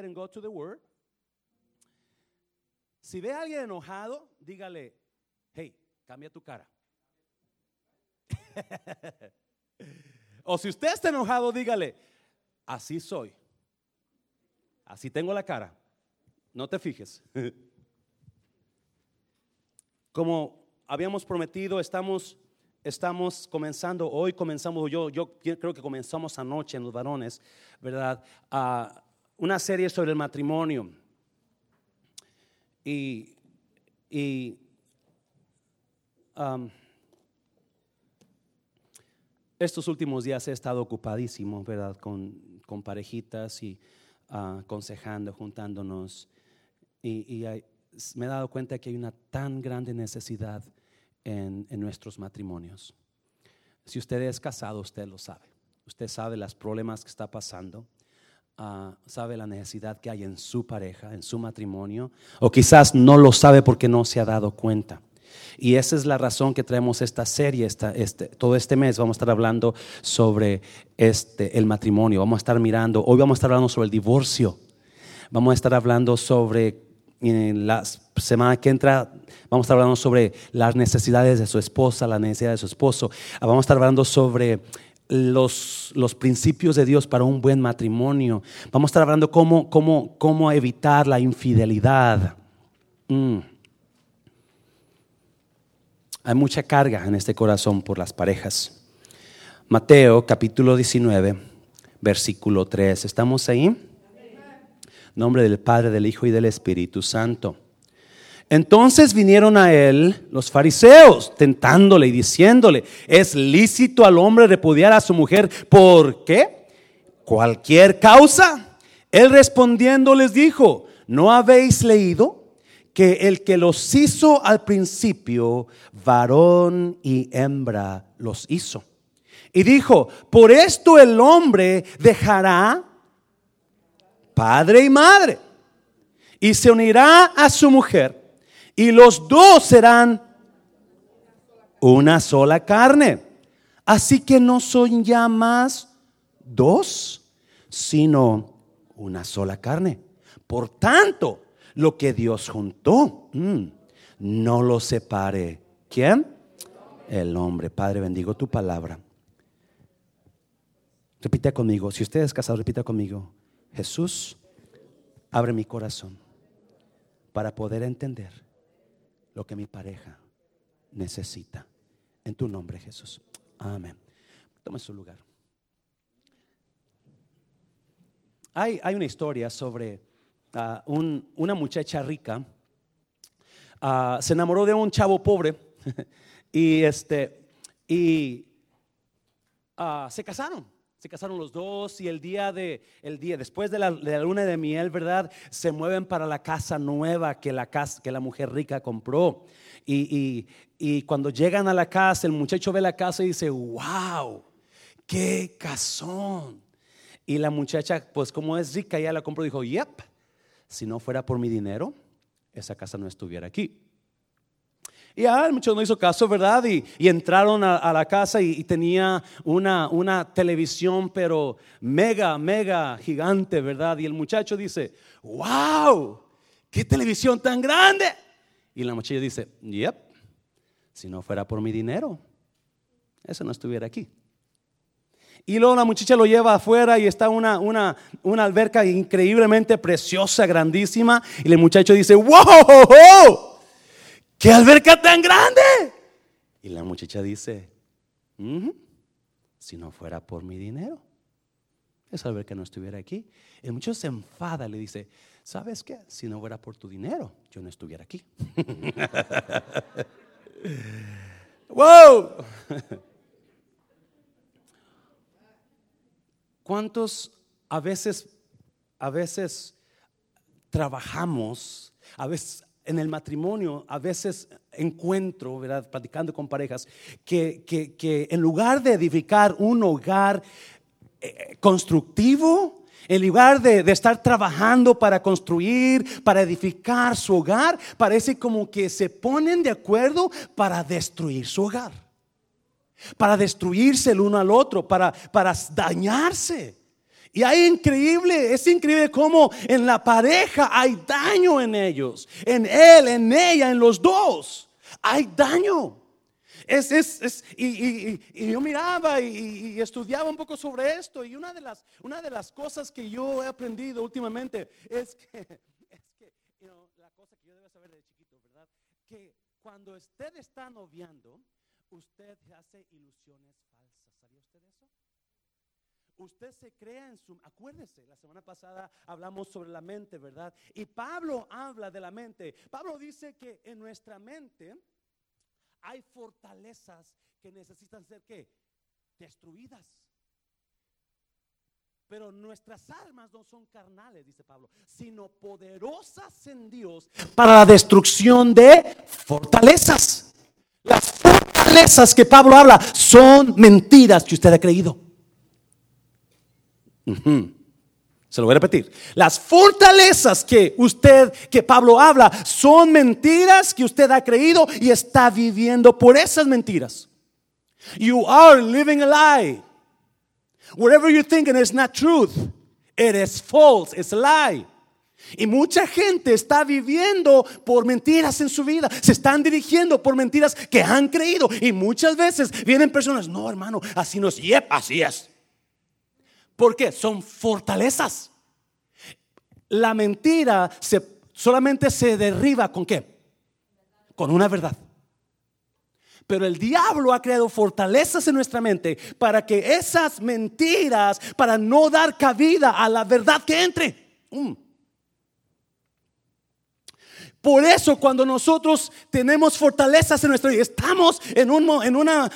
ahead and go to the word. Si ve a alguien enojado, dígale, hey, cambia tu cara. o si usted está enojado, dígale, así soy. Así tengo la cara. No te fijes. Como habíamos prometido, estamos, estamos comenzando, hoy comenzamos, yo, yo creo que comenzamos anoche en los varones, ¿verdad? Ah, una serie sobre el matrimonio. Y, y um, estos últimos días he estado ocupadísimo, ¿verdad? Con, con parejitas y uh, aconsejando, juntándonos. Y, me he dado cuenta que hay una tan grande necesidad en, en, nuestros matrimonios. Si usted es casado, usted lo sabe. Usted sabe los problemas que está pasando. Uh, sabe la necesidad que hay en su pareja, en su matrimonio. O quizás no lo sabe porque no se ha dado cuenta. Y esa es la razón que traemos esta serie, esta, este, todo este mes vamos a estar hablando sobre este, el matrimonio, vamos a estar mirando, hoy vamos a estar hablando sobre el divorcio, vamos a estar hablando sobre, en la semana que entra, vamos a estar hablando sobre las necesidades de su esposa, la necesidad de su esposo, vamos a estar hablando sobre los, los, principios de Dios para un buen matrimonio. Vamos a estar hablando cómo, cómo, cómo evitar la infidelidad. Mm. Hay mucha carga en este corazón por las parejas. Mateo capítulo 19, versículo 3. ¿Estamos ahí? Nombre del Padre, del Hijo y del Espíritu Santo. Entonces vinieron a él los fariseos, tentándole y diciéndole, ¿es lícito al hombre repudiar a su mujer? ¿Por qué? Cualquier causa. Él respondiendo les dijo, ¿no habéis leído? que el que los hizo al principio, varón y hembra los hizo. Y dijo, por esto el hombre dejará padre y madre y se unirá a su mujer y los dos serán una sola carne. Así que no son ya más dos, sino una sola carne. Por tanto, lo que Dios juntó, mm, no lo separe. ¿Quién? El hombre. Padre, bendigo tu palabra. Repite conmigo. Si usted es casado, repita conmigo. Jesús, abre mi corazón para poder entender lo que mi pareja necesita. En tu nombre, Jesús. Amén. Tome su lugar. Hay, hay una historia sobre una muchacha rica ah, se enamoró de un chavo pobre y, este, y ah, se casaron. Se casaron los dos y el día de el día después de la, luna de miel, ¿verdad? Se mueven para la casa nueva que la que la mujer rica compró. Y, y cuando llegan a la casa, el muchacho ve la casa y dice, "Wow, qué casón." Y la muchacha, pues como es rica, ya la compró, dijo, "Yep." si no fuera por mi dinero, esa casa no estuviera aquí. Y ah, muchos no hizo caso, ¿verdad? Y, entraron a, la casa y, tenía una, una, televisión, pero mega, mega gigante, ¿verdad? Y el muchacho dice, wow, qué televisión tan grande. Y la muchacha dice, yep, si no fuera por mi dinero, eso no estuviera aquí. Y luego la muchacha lo lleva afuera y está una, una, una alberca increíblemente preciosa, grandísima. Y el muchacho dice, wow, qué alberca tan grande. Y la muchacha dice, si no fuera por mi dinero, esa alberca no estuviera aquí. El muchacho se enfada, le dice, ¿sabes qué? Si no fuera por tu dinero, yo no estuviera aquí. wow. ¿Cuántos a veces, a veces trabajamos, a veces en el matrimonio, a veces encuentro, ¿verdad? Platicando con parejas, que, que, en lugar de edificar un hogar eh, constructivo, en lugar de, de, estar trabajando para construir, para edificar su hogar, parece como que se ponen de acuerdo para destruir su hogar para destruirse el uno al otro, para, para dañarse. Y hay increíble, es increíble cómo en la pareja hay daño en ellos, en él, en ella, en los dos. Hay daño. Es, es, es y, yo miraba y, estudiaba un poco sobre esto y una de, las, una de las cosas que yo he aprendido últimamente es que, es que la cosa que yo debo saber de chiquito, ¿verdad? Que cuando usted está noviando, usted hace ilusiones usted se crea en su... Acuérdese, la semana pasada hablamos sobre la mente, ¿verdad? Y Pablo habla de la mente. Pablo dice que en nuestra mente hay fortalezas que necesitan ser ¿qué? Destruidas. Pero nuestras almas no son carnales, dice Pablo, sino poderosas en Dios para la destrucción de fortalezas. Las fortalezas que Pablo habla son mentiras que usted ha creído. Se lo voy a repetir. Las fortalezas que usted, que Pablo habla, son mentiras que usted ha creído y está viviendo por esas mentiras. You are living a lie. Whatever you think and it's not truth, it is false, it's a lie. Y mucha gente está viviendo por mentiras en su vida. Se están dirigiendo por mentiras que han creído. Y muchas veces vienen personas, no hermano, así no es. Yep, así es. ¿Por qué? Son fortalezas. La mentira se, solamente se derriba con qué? Con una verdad. Pero el diablo ha creado fortalezas en nuestra mente para que esas mentiras, para no dar cabida a la verdad que entre. Mm. Por eso cuando nosotros tenemos fortalezas en nuestra vida, estamos en, un, en una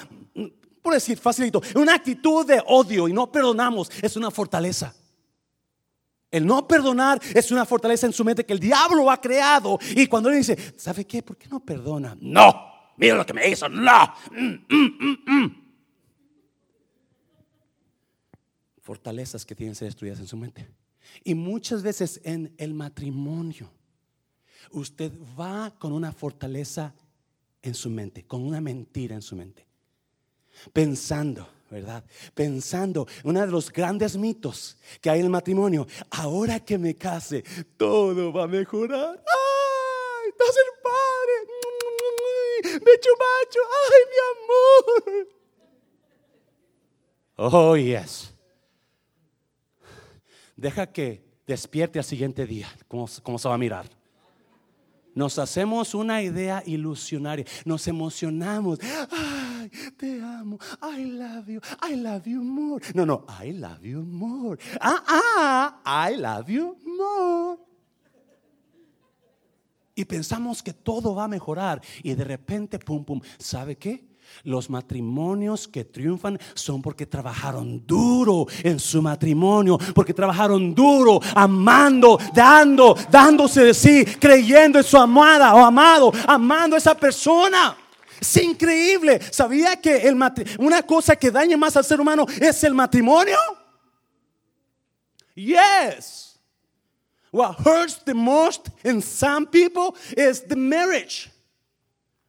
por decir facilito, una actitud de odio y no perdonamos es una fortaleza. El no perdonar es una fortaleza en su mente que el diablo ha creado. Y cuando él dice, ¿sabe qué? ¿Por qué no perdona? No, mira lo que me hizo. No. Mm, mm, mm, Fortalezas que tienen que ser destruidas en su mente. Y muchas veces en el matrimonio, usted va con una fortaleza en su mente, con una mentira en su mente pensando, ¿verdad? Pensando, uno de los grandes mitos que hay en el matrimonio, ahora que me case, todo va a mejorar. ¡Ay! ¡Estás el padre! ¡Me chumacho! ¡Ay, mi amor! Oh, yes. Deja que despierte al siguiente día, cómo se va a mirar. Nos hacemos una idea ilusionaria, nos emocionamos. Ay, te amo. I love you. I love you more. No, no, I love you more. Ah, ah, I love you more. Y pensamos que todo va a mejorar y de repente, pum, pum, ¿sabe qué? Los matrimonios que triunfan son porque trabajaron duro en su matrimonio, porque trabajaron duro, amando, dando, dándose de sí, creyendo en su amada o amado, amando a esa persona. Es increíble. ¿Sabía que el una cosa que daña más al ser humano es el matrimonio? Yes. What hurts the most in some people is the marriage.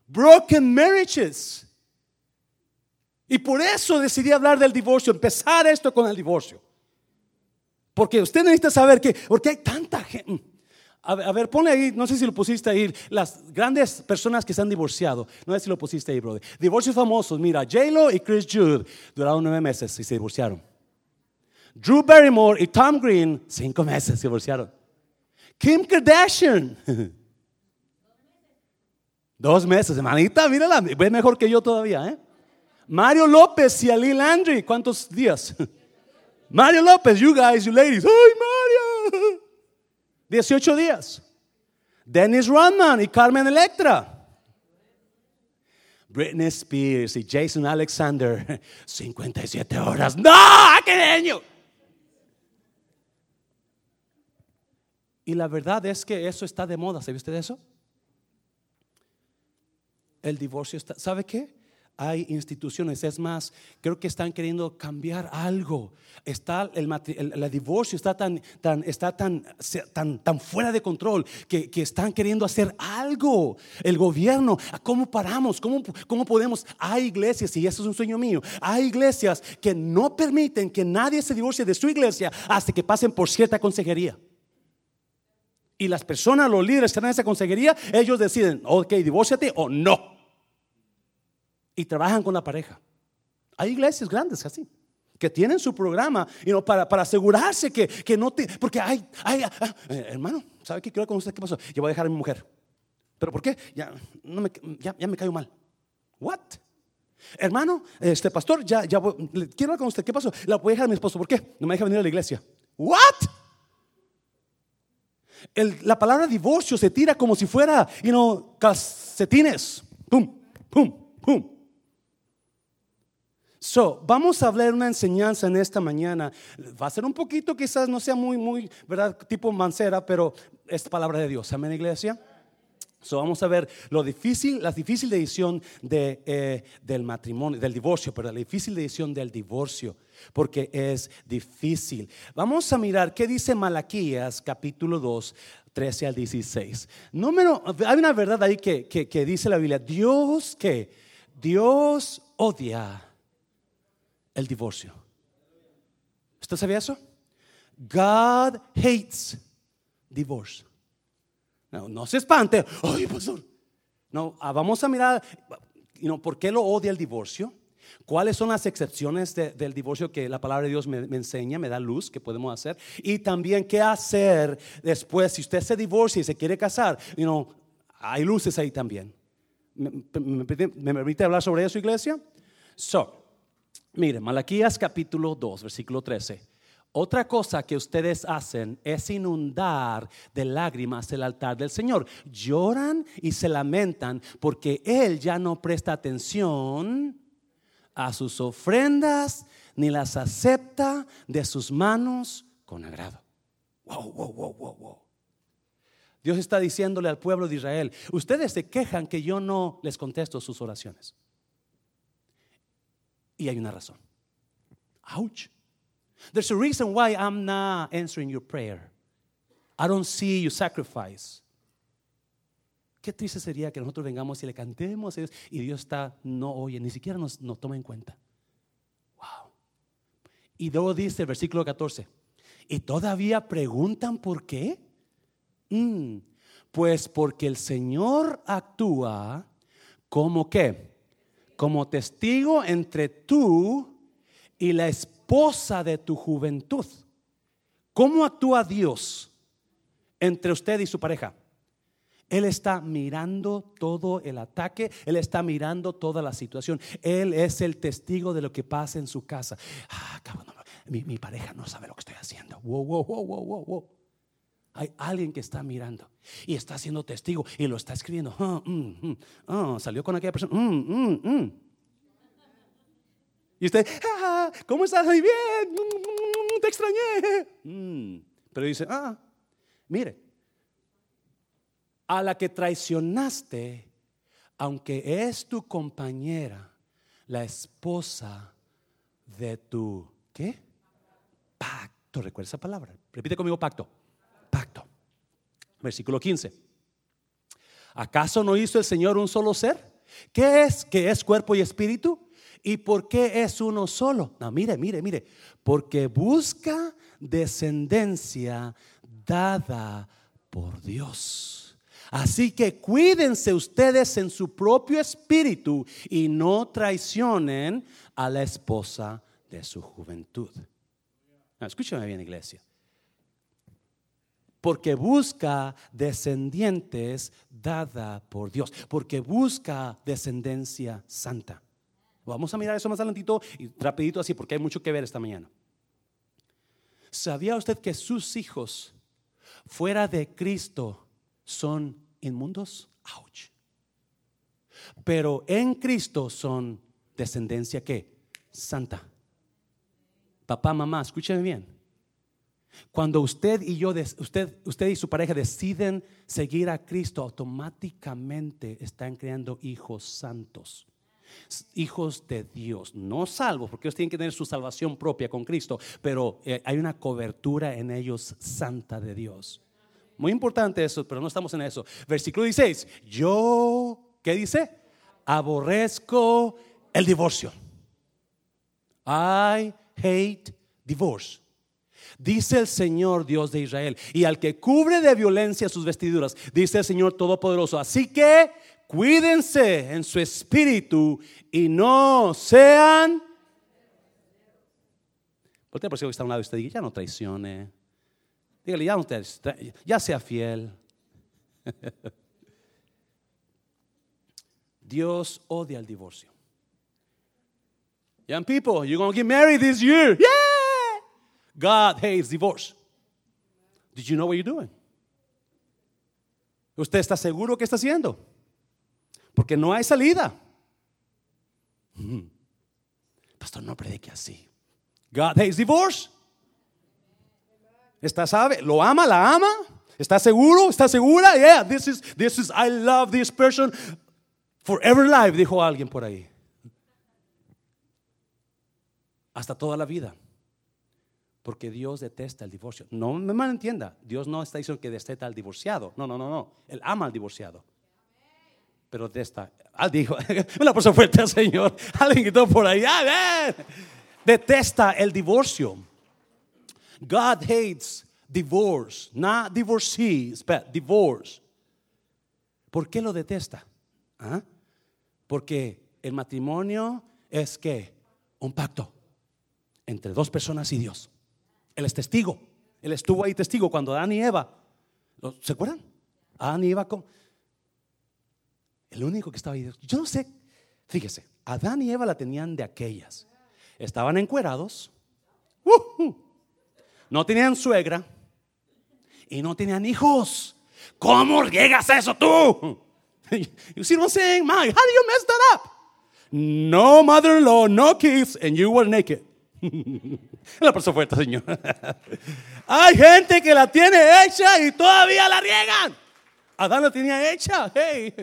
Broken marriages. Y por eso decidí hablar del divorcio, empezar esto con el divorcio. Porque usted necesita saber que, porque hay tanta gente. A ver, pone ahí, no sé si lo pusiste ahí, las grandes personas que se han divorciado. No sé si lo pusiste ahí, brother. Divorcios famosos, mira, J-Lo y Chris Jude duraron nueve meses y se divorciaron. Drew Barrymore y Tom Green, cinco meses se divorciaron. Kim Kardashian, dos meses, hermanita, mírala, ve mejor que yo todavía, ¿eh? Mario López y Ali Landry, ¿cuántos días? Mario López, you guys, you ladies. ¡Ay, Mario! 18 días. Dennis Rodman y Carmen Electra. Britney Spears y Jason Alexander, 57 horas. ¡No! ¡Qué niño! Y la verdad es que eso está de moda. ¿Sabe usted eso? El divorcio está. ¿Sabe qué? Hay instituciones, es más, creo que están queriendo cambiar algo. Está el, divorcio está tan, tan, está tan, tan, tan fuera de control que, están queriendo hacer algo. El gobierno, ¿cómo paramos? ¿Cómo, ¿Cómo podemos? Hay iglesias, y eso es un sueño mío, hay iglesias que no permiten que nadie se divorcie de su iglesia hasta que pasen por cierta consejería. Y las personas, los líderes que están en esa consejería, ellos deciden, ok, divórciate o no y trabajan con la pareja. Hay iglesias grandes así, que tienen su programa y no, para, para, asegurarse que, que, no te... Porque hay, hay ah, eh, hermano, ¿sabe qué quiero con usted? ¿Qué pasó? Yo voy a dejar a mi mujer. ¿Pero por qué? Ya, no me, ya, ya me cayó mal. ¿What? Hermano, este pastor, ya, ya voy, quiero hablar con usted. ¿Qué pasó? La voy a dejar a mi esposo. ¿Por qué? No me deja venir a la iglesia. ¿What? El, la palabra divorcio se tira como si fuera, you know, calcetines. Pum, pum, pum. So, vamos a hablar una enseñanza en esta mañana. Va a ser un poquito, quizás no sea muy, muy, ¿verdad? Tipo mancera, pero es palabra de Dios. Amén, iglesia. So, vamos a ver lo difícil, la difícil decisión de, eh, del matrimonio, del divorcio, pero la difícil decisión del divorcio, porque es difícil. Vamos a mirar qué dice Malaquías capítulo 2, 13 al 16. Número, hay una verdad ahí que, que, que dice la Biblia, Dios que Dios odia el divorcio. ¿Usted sabía eso? God hates divorce. No, no se espante. Ay, pastor. No, ah, vamos a mirar, ¿por qué lo odia el divorcio? ¿Cuáles son las excepciones del divorcio que la palabra de Dios me, enseña, me da luz que podemos hacer? Y también qué hacer después si usted se divorcia y se quiere casar. You hay luces ahí también. ¿Me, me permite hablar sobre eso, iglesia? So, Mire, Malaquías capítulo 2, versículo 13. Otra cosa que ustedes hacen es inundar de lágrimas el altar del Señor. Lloran y se lamentan porque Él ya no presta atención a sus ofrendas ni las acepta de sus manos con agrado. Wow, wow, wow, wow, wow. Dios está diciéndole al pueblo de Israel, ustedes se quejan que yo no les contesto sus oraciones. Y hay una razón. Ouch. There's a reason why I'm not answering your prayer. I don't see you sacrifice. Qué triste sería que nosotros vengamos y le cantemos a Dios y Dios está, no oye, ni siquiera nos, toma en cuenta. Wow. Y luego dice el versículo 14, y todavía preguntan por qué. Mm, pues porque el Señor actúa como que como testigo entre tú y la esposa de tu juventud. ¿Cómo actúa Dios entre usted y su pareja? Él está mirando todo el ataque, Él está mirando toda la situación. Él es el testigo de lo que pasa en su casa. Ah, mi, pareja no sabe lo que estoy haciendo. Wow, wow, wow, wow, wow. Hay alguien que está mirando y está siendo testigo y lo está escribiendo. Ah, salió con aquella persona. Mm, y usted, ah, ¿cómo estás? Muy bien, te extrañé. Pero dice, ah, mire, a la que traicionaste, aunque es tu compañera, la esposa de tu, ¿qué? Pacto. Recuerda esa palabra. Repite conmigo, pacto Versículo 15. ¿Acaso no hizo el Señor un solo ser? ¿Qué es? ¿Qué es cuerpo y espíritu? ¿Y por qué es uno solo? No, mire, mire, mire. Porque busca descendencia dada por Dios. Así que cuídense ustedes en su propio espíritu y no traicionen a la esposa de su juventud. escúchame bien, iglesia porque busca descendientes dada por Dios, porque busca descendencia santa. Vamos a mirar eso más adelantito y rapidito así, porque hay mucho que ver esta mañana. ¿Sabía usted que sus hijos fuera de Cristo son inmundos? Ouch. Pero en Cristo son descendencia que santa. Papá, mamá, escúcheme bien. Cuando usted y yo, usted, usted y su pareja deciden seguir a Cristo, automáticamente están creando hijos santos. hijos de Dios, no salvos, porque ellos tienen que tener su salvación propia con Cristo, pero eh, hay una cobertura en ellos santa de Dios. Muy importante eso, pero no estamos en eso. Versículo 16, yo, ¿qué dice? Aborrezco el divorcio. I hate divorce. Dice el Señor Dios de Israel, y al que cubre de violencia sus vestiduras, dice el Señor Todopoderoso. Así que cuídense en su espíritu y no sean. Por por que está a un lado de usted ya no traicione. Dígale, ya, no ya sea fiel. Dios odia el divorcio. Young people, you're going to get married this year. Yeah! God hates divorce. Did you know what you're doing? ¿Usted está seguro que está haciendo? Porque no hay salida. Pastor, no predique así. God hates divorce. ¿Está sabe? ¿Lo ama? ¿La ama? ¿Está seguro? ¿Está segura? Yeah, this is, this is, I love this person forever life, dijo alguien por ahí. Hasta toda la vida. Porque Dios detesta el divorcio. No me malentienda. Dios no está diciendo que detesta al divorciado. No, no, no, no. Él ama al divorciado pero de esta, ah, dijo, una persona fuerte al Señor, alguien gritó por ahí, detesta el divorcio. God hates divorce, not divorcees, but divorce. ¿Por qué lo detesta? ¿Ah? Porque el matrimonio es que un pacto entre dos personas y Dios. Él es testigo. Él estuvo ahí testigo cuando Adán y Eva, ¿se acuerdan? Adán y Eva, el único que estaba ahí. Yo no sé. Fíjese, Adán y Eva la tenían de aquellas. Estaban encuerados. no tenían suegra. Y no tenían hijos. ¿Cómo llegas a eso tú? You see what I'm saying? My, how do you mess that up? No mother-in-law, no kids, and you were naked. La persona fuerte, señor. Hay gente que la tiene hecha y todavía la riegan. Adán la tenía hecha. Hey,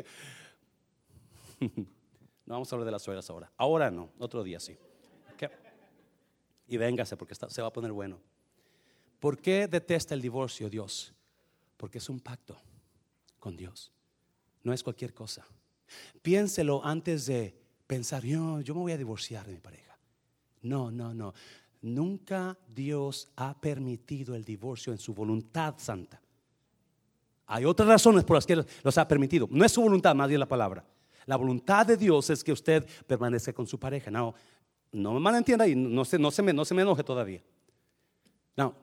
no vamos a hablar de las suegras ahora. Ahora no, otro día sí. Y véngase porque se va a poner bueno. ¿Por qué detesta el divorcio Dios? Porque es un pacto con Dios. No es cualquier cosa. Piénselo antes de pensar, yo, yo me voy a divorciar de mi pareja. No, no, no. Nunca Dios ha permitido el divorcio en su voluntad santa. Hay otras razones por las que los ha permitido. No es su voluntad, más bien la palabra. La voluntad de Dios es que usted permanezca con su pareja. No, no me malentienda y no se, no, se me, no se me enoje todavía. No,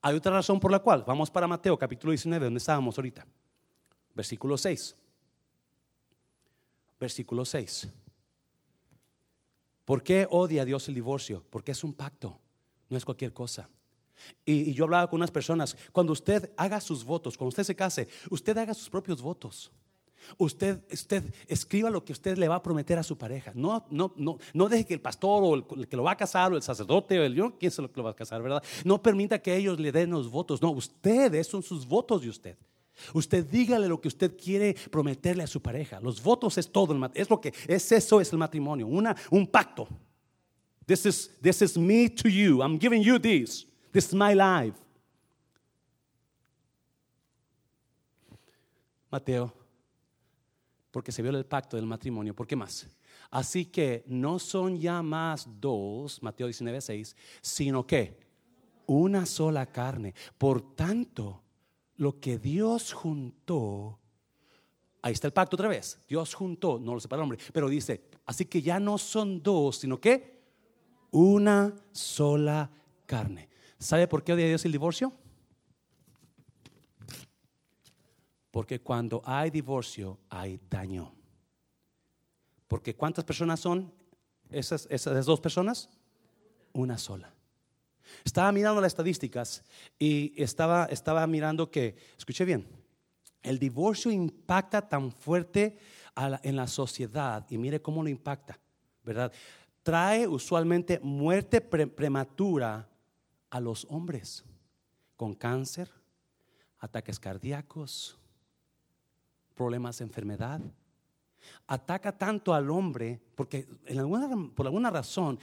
hay otra razón por la cual. Vamos para Mateo capítulo 19, donde estábamos ahorita. Versículo 6. Versículo 6. ¿Por qué odia a Dios el divorcio? Porque es un pacto, no es cualquier cosa. Y, yo hablaba con unas personas, cuando usted haga sus votos, cuando usted se case, usted haga sus propios votos. Usted, usted escriba lo que usted le va a prometer a su pareja. No, no, no, no deje que el pastor o el, que lo va a casar o el sacerdote o el yo, quién es lo que lo va a casar, ¿verdad? No permita que ellos le den los votos. No, ustedes son sus votos de usted. Usted dígale lo que usted quiere prometerle a su pareja. Los votos es todo, es lo que es eso es el matrimonio, una, un pacto. This is, this is me to you. I'm giving you this. This is my life. Mateo porque se viola el pacto del matrimonio. ¿Por qué más? Así que no son ya más dos, Mateo 19, 6, sino que una sola carne. Por tanto, lo que Dios juntó, ahí está el pacto otra vez, Dios juntó, no lo separa el hombre, pero dice, así que ya no son dos, sino que una sola carne. ¿Sabe por qué odia Dios el divorcio? Porque cuando hay divorcio hay daño. Porque ¿cuántas personas son esas, esas dos personas? Una sola. Estaba mirando las estadísticas y estaba, estaba mirando que, escuché bien, el divorcio impacta tan fuerte en la sociedad y mire cómo lo impacta, ¿verdad? Trae usualmente muerte prematura a los hombres con cáncer, ataques cardíacos, problemas de enfermedad. ataca tanto al hombre, porque por alguna razón,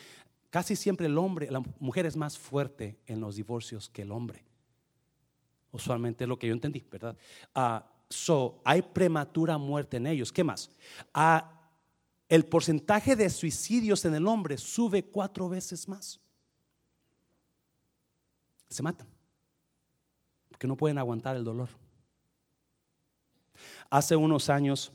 casi siempre el hombre, la mujer es más fuerte en los divorcios que el hombre. Usualmente es lo que yo entendí, ¿verdad? Ah, so, hay prematura muerte en ellos. ¿Qué más? Ah, el porcentaje de suicidios en el hombre sube cuatro veces más. Se matan, porque no pueden aguantar el dolor. Hace unos años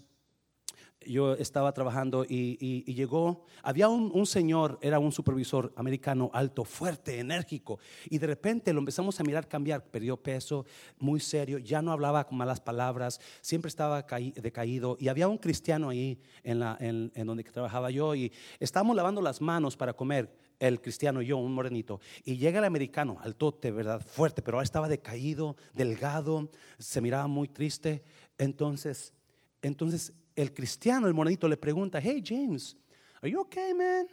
yo estaba trabajando y, llegó, había un, señor, era un supervisor americano alto, fuerte, enérgico, y de repente lo empezamos a mirar cambiar, perdió peso, muy serio, ya no hablaba con malas palabras, siempre estaba decaído, y había un cristiano ahí en, la, en, donde trabajaba yo, y estábamos lavando las manos para comer, el cristiano y yo, un morenito, y llega el americano, altote, ¿verdad? Fuerte, pero estaba decaído, delgado, se miraba muy triste, entonces, entonces el cristiano, el monedito, le pregunta, hey James, are you okay, man?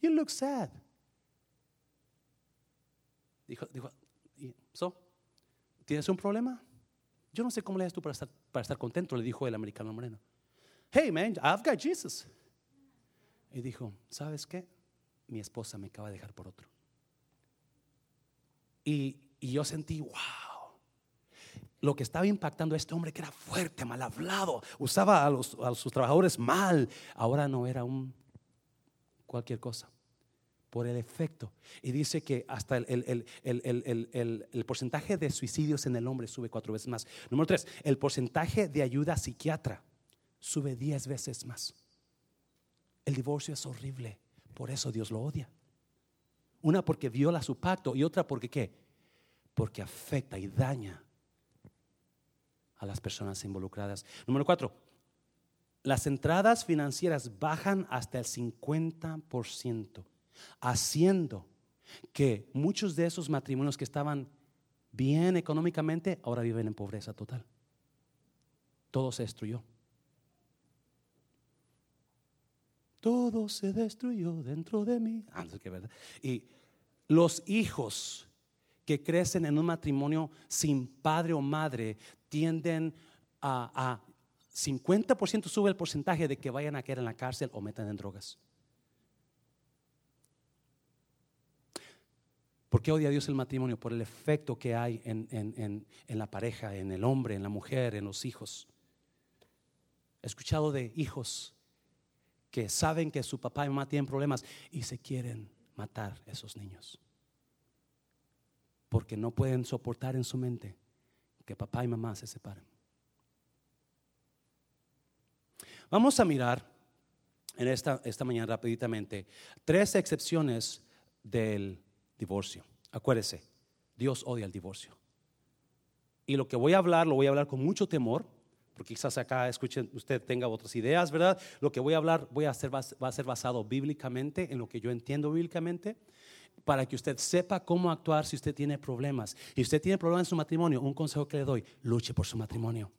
You look sad. Dijo, dijo, so, ¿tienes un problema? Yo no sé cómo le haces tú para estar, para estar contento, le dijo el americano moreno. Hey, man, I've got Jesus. Y dijo, ¿sabes qué? Mi esposa me acaba de dejar por otro. Y, y yo sentí, wow lo que estaba impactando a este hombre que era fuerte, mal hablado, usaba a, los, a sus trabajadores mal, ahora no era un cualquier cosa por el efecto. Y dice que hasta el, el, porcentaje de suicidios en el hombre sube cuatro veces más. Número tres, el porcentaje de ayuda psiquiatra sube diez veces más. El divorcio es horrible, por eso Dios lo odia. Una porque viola su pacto y otra porque qué? Porque afecta y daña a las personas involucradas. Número cuatro, las entradas financieras bajan hasta el 50%, haciendo que muchos de esos matrimonios que estaban bien económicamente ahora viven en pobreza total. Todo se destruyó. Todo se destruyó dentro de mí. Ah, y los hijos que crecen en un matrimonio sin padre o madre tienden a, 50% sube el porcentaje de que vayan a caer en la cárcel o metan en drogas. ¿Por qué odia Dios el matrimonio? Por el efecto que hay en, en, la pareja, en el hombre, en la mujer, en los hijos. He escuchado de hijos que saben que su papá y mamá tienen problemas y se quieren matar esos niños. Porque no pueden soportar en su mente que papá y mamá se separen. Vamos a mirar en esta, esta mañana rapiditamente tres excepciones del divorcio. Acuérdese, Dios odia el divorcio. Y lo que voy a hablar, lo voy a hablar con mucho temor, porque quizás acá escuchen, usted tenga otras ideas, ¿verdad? Lo que voy a hablar voy a hacer, va a ser basado bíblicamente, en lo que yo entiendo bíblicamente para que usted sepa cómo actuar si usted tiene problemas. Y usted tiene problemas en su matrimonio, un consejo que le doy, luche por su matrimonio.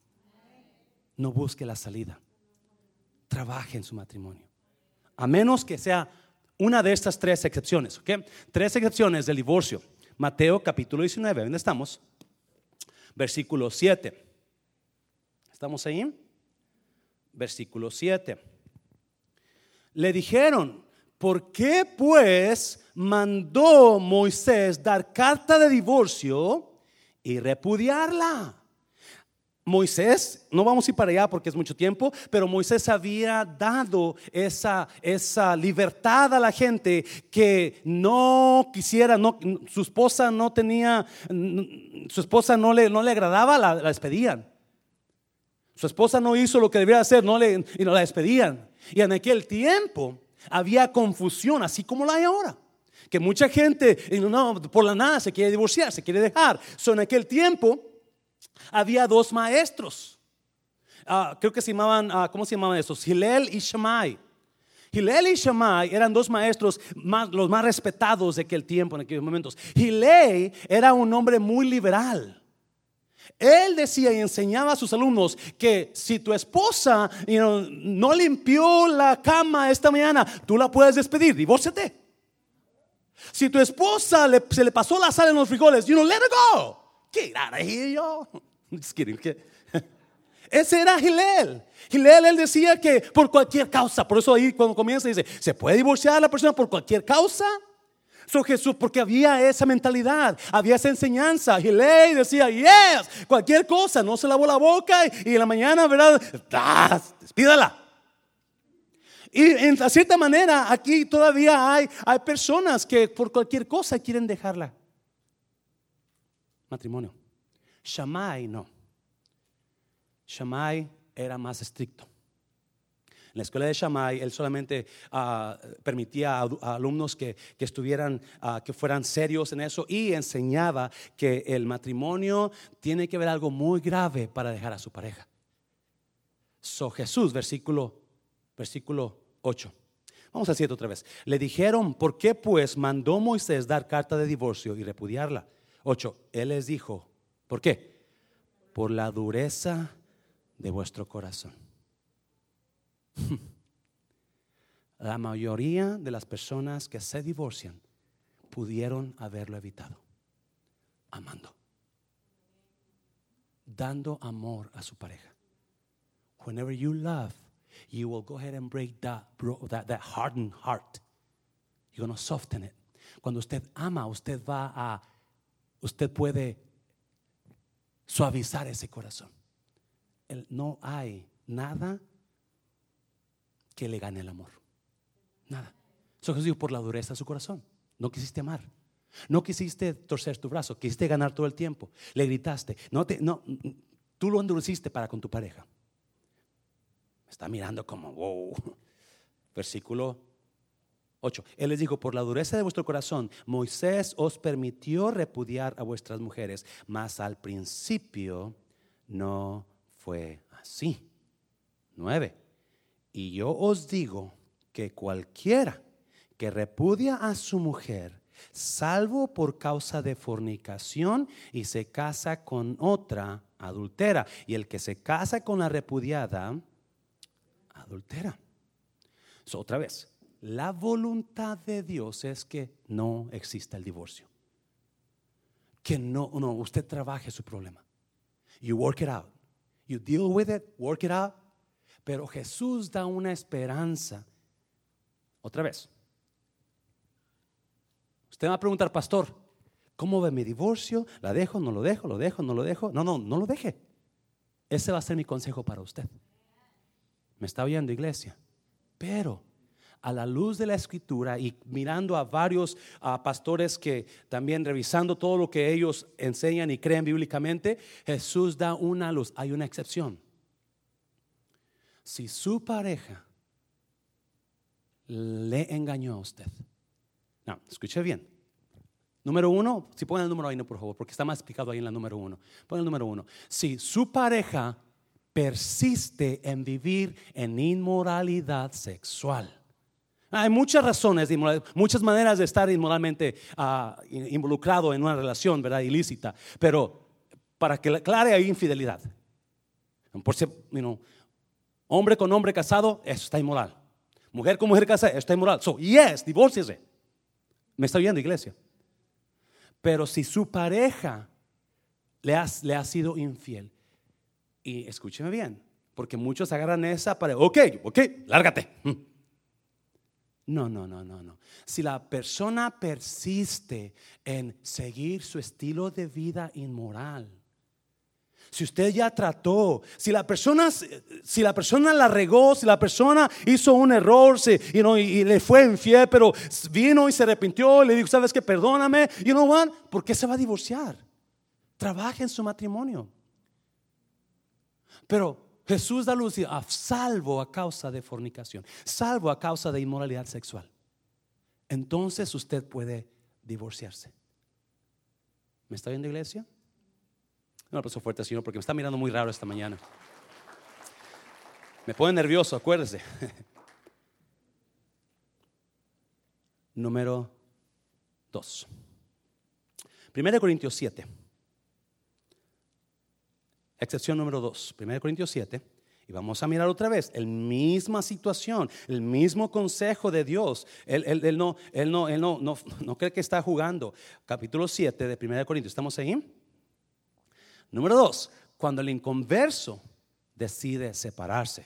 No busque la salida. Trabaje en su matrimonio. A menos que sea una de estas tres excepciones, ¿ok? Tres excepciones del divorcio. Mateo capítulo 19, ¿dónde estamos? Versículo 7. ¿Estamos ahí? Versículo 7. Le dijeron, ¿Por qué pues mandó Moisés dar carta de divorcio y repudiarla? Moisés, no vamos a ir para allá porque es mucho tiempo, pero Moisés había dado esa, esa libertad a la gente que no quisiera, no, su esposa no tenía, su esposa no le, no le agradaba, la, despedían. Su esposa no hizo lo que debía hacer, no le, y no la despedían. Y en aquel tiempo, había confusión, así como la hay ahora. Que mucha gente, no, por la nada se quiere divorciar, se quiere dejar. So, en aquel tiempo había dos maestros. Ah, creo que se llamaban, ah, ¿cómo se llamaban esos? Hillel y Shammai. Hillel y Shammai eran dos maestros los más respetados de aquel tiempo, en aquellos momentos. Hillel era un hombre muy liberal. Él decía y enseñaba a sus alumnos que si tu esposa no limpió la cama esta mañana, tú la puedes despedir, divórciate. Si tu esposa se le pasó la sal en los frijoles, you know, let her go. Get out of here, yo. Just kidding. Ese era Gilel. Gilel, él decía que por cualquier causa, por eso ahí cuando comienza dice, ¿se puede divorciar a la persona por cualquier causa? So Jesús, porque había esa mentalidad, había esa enseñanza. Gilel decía, yes, cualquier cosa, no se lavó la boca y, en la mañana, ¿verdad? ¡Ah, despídala. Y en cierta manera, aquí todavía hay, hay personas que por cualquier cosa quieren dejarla. Matrimonio. Shammai no. Shammai era más estricto. En la escuela de Shammai, él solamente ah, permitía a, alumnos que, estuvieran, ah, que fueran serios en eso y enseñaba que el matrimonio tiene que ver algo muy grave para dejar a su pareja. So Jesús, versículo, versículo 8. Vamos a decirlo otra vez. Le dijeron, ¿por qué pues mandó Moisés dar carta de divorcio y repudiarla? 8. Él les dijo, ¿por qué? Por la dureza de vuestro corazón. La mayoría de las personas que se divorcian pudieron haberlo evitado amando, dando amor a su pareja. Whenever you love, you will go ahead and break that, that, that hardened heart. You're going to soften it. Cuando usted ama, usted va a, usted puede suavizar ese corazón no hay nada que le gane el amor. Nada. Eso Jesús dijo por la dureza de su corazón. No quisiste amar. No quisiste torcer tu brazo, quisiste ganar todo el tiempo. Le gritaste. No te, no, tú lo endureciste para con tu pareja. Está mirando como, wow. Versículo 8. Él les dijo, por la dureza de vuestro corazón, Moisés os permitió repudiar a vuestras mujeres, mas al principio no fue así. Nueve. Y yo os digo que cualquiera que repudia a su mujer, salvo por causa de fornicación y se casa con otra, adultera. Y el que se casa con la repudiada, adultera. otra vez, la voluntad de Dios es que no exista el divorcio. Que no, no, usted trabaje su problema. You work it out. You deal with it, work it out. Pero Jesús da una esperanza. Otra vez. Usted va a preguntar, pastor, ¿cómo ve mi divorcio? ¿La dejo? ¿No lo dejo? ¿Lo dejo? ¿No lo dejo? No, no, no lo deje. Ese va a ser mi consejo para usted. ¿Me está oyendo, iglesia? Pero a la luz de la escritura y mirando a varios pastores que también revisando todo lo que ellos enseñan y creen bíblicamente, Jesús da una luz. Hay una excepción. Si su pareja le engañó a usted. No, escuche bien. Número uno, si ponen el número ahí, no, por favor, porque está más explicado ahí en la número uno. Pon el número uno. Si su pareja persiste en vivir en inmoralidad sexual, hay muchas razones, muchas maneras de estar inmoralmente ah, involucrado en una relación, ¿verdad? Ilícita. Pero para que aclare hay infidelidad. Por ser, hombre con hombre casado, eso está inmoral. Mujer con mujer casada, eso está inmoral. So, yes, divórciese. ¿Me está oyendo, iglesia? Pero si su pareja le ha, le ha sido infiel, y escúcheme bien, porque muchos agarran esa para, ok, ok, lárgate. No, no, no, no, no. Si la persona persiste en seguir su estilo de vida inmoral, si usted ya trató, si la persona, si la persona la regó, si la persona hizo un error y, le fue infiel, pero vino y se arrepintió y le dijo, ¿sabes qué? Perdóname. You know what? ¿Por qué se va a divorciar? Trabaja en su matrimonio. Pero Jesús da luz a salvo a causa de fornicación, salvo a causa de inmoralidad sexual. Entonces usted puede divorciarse. ¿Me está viendo iglesia? Lo paso fuerte, Señor, porque me está mirando muy raro esta mañana. Me pone nervioso, acuérdese. Número 2. 1 Corintios 7. Excepción número 2, 1 Corintios 7. Y vamos a mirar otra vez, el misma situación, el mismo consejo de Dios. Él, no, él, no, él no, no, no, cree que está jugando. Capítulo 7 de 1 Corintios, ¿estamos ahí? Número 2, cuando el inconverso decide separarse.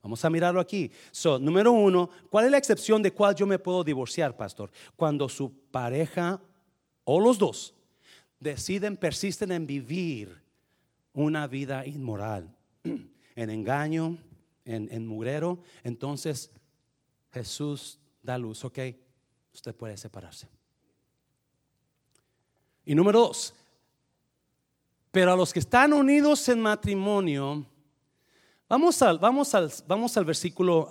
Vamos a mirarlo aquí. So, número uno, ¿cuál es la excepción de cuál yo me puedo divorciar, pastor? Cuando su pareja o los dos deciden, persisten en vivir una vida inmoral, en engaño, en, en mugrero, entonces Jesús da luz, ok, usted puede separarse. Y número dos, pero a los que están unidos en matrimonio, vamos al, vamos al, vamos al versículo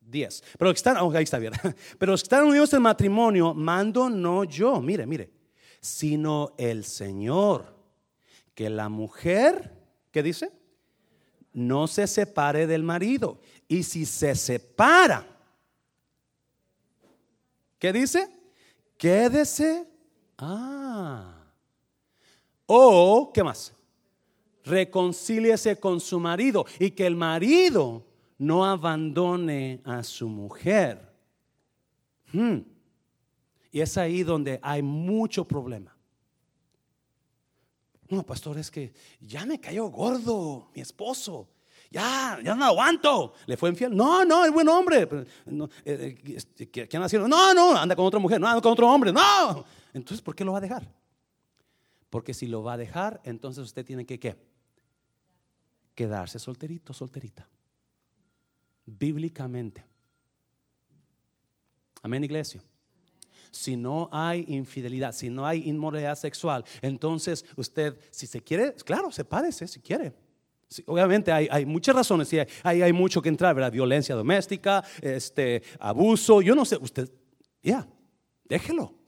10. Pero los que están, oh, ahí está bien. Pero los que están unidos en matrimonio, mando no yo, mire, mire, sino el Señor. Que la mujer, ¿qué dice? No se separe del marido. Y si se separa, ¿qué dice? Quédese Ah. O, ¿qué más? Reconcíliese con su marido y que el marido no abandone a su mujer. Hmm. Y es ahí donde hay mucho problema. No, pastor, es que ya me cayó gordo mi esposo. Ya, ya no aguanto. ¿Le fue infiel? No, no, es buen hombre. No, eh, eh, este, ¿Quién ha sido? No, no, anda con otra mujer. No, anda con otro hombre. No. Entonces, ¿por qué lo va a dejar? Porque si lo va a dejar, entonces usted tiene que ¿qué? Quedarse solterito, solterita. Bíblicamente. Amén, iglesia. Si no hay infidelidad, si no hay inmoralidad sexual, entonces usted, si se quiere, claro, sepárese si quiere. obviamente hay, muchas razones, sí, hay, hay, mucho que entrar, ¿verdad? Violencia doméstica, este, abuso, yo no sé, usted, ya, déjelo.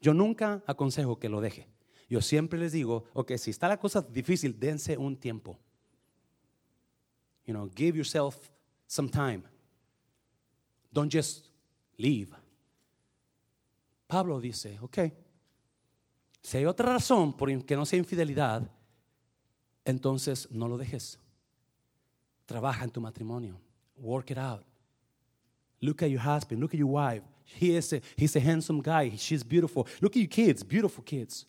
Yo nunca aconsejo que lo deje. Yo siempre les digo, ok, si está la cosa difícil, dense un tiempo. You know, give yourself some time. Don't just leave. Pablo dice, ok, si hay otra razón por que no sea infidelidad, entonces no lo dejes. Trabaja en tu matrimonio. Work it out. Look at your husband, look at your wife. He is a, he's a handsome guy. She's beautiful. Look at your kids, beautiful kids.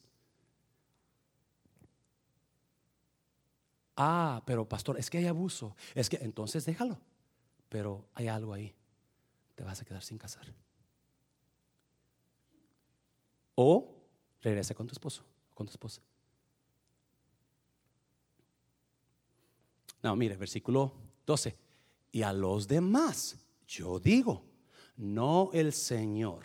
Ah, pero pastor, es que hay abuso. Es que entonces déjalo. Pero hay algo ahí. Te vas a quedar sin casar. O regresa con tu esposo, con tu esposa. No, mire, versículo 12. Y a los demás, yo digo, no el Señor.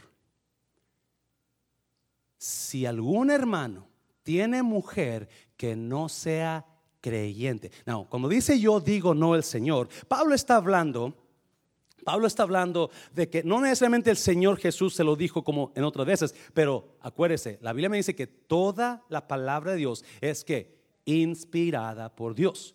Si algún hermano tiene mujer que no sea creyente. No, como dice yo digo no el Señor, Pablo está hablando Pablo está hablando de que no necesariamente el Señor Jesús se lo dijo como en otras veces, pero acuérdese, la Biblia me dice que toda la palabra de Dios es que inspirada por Dios.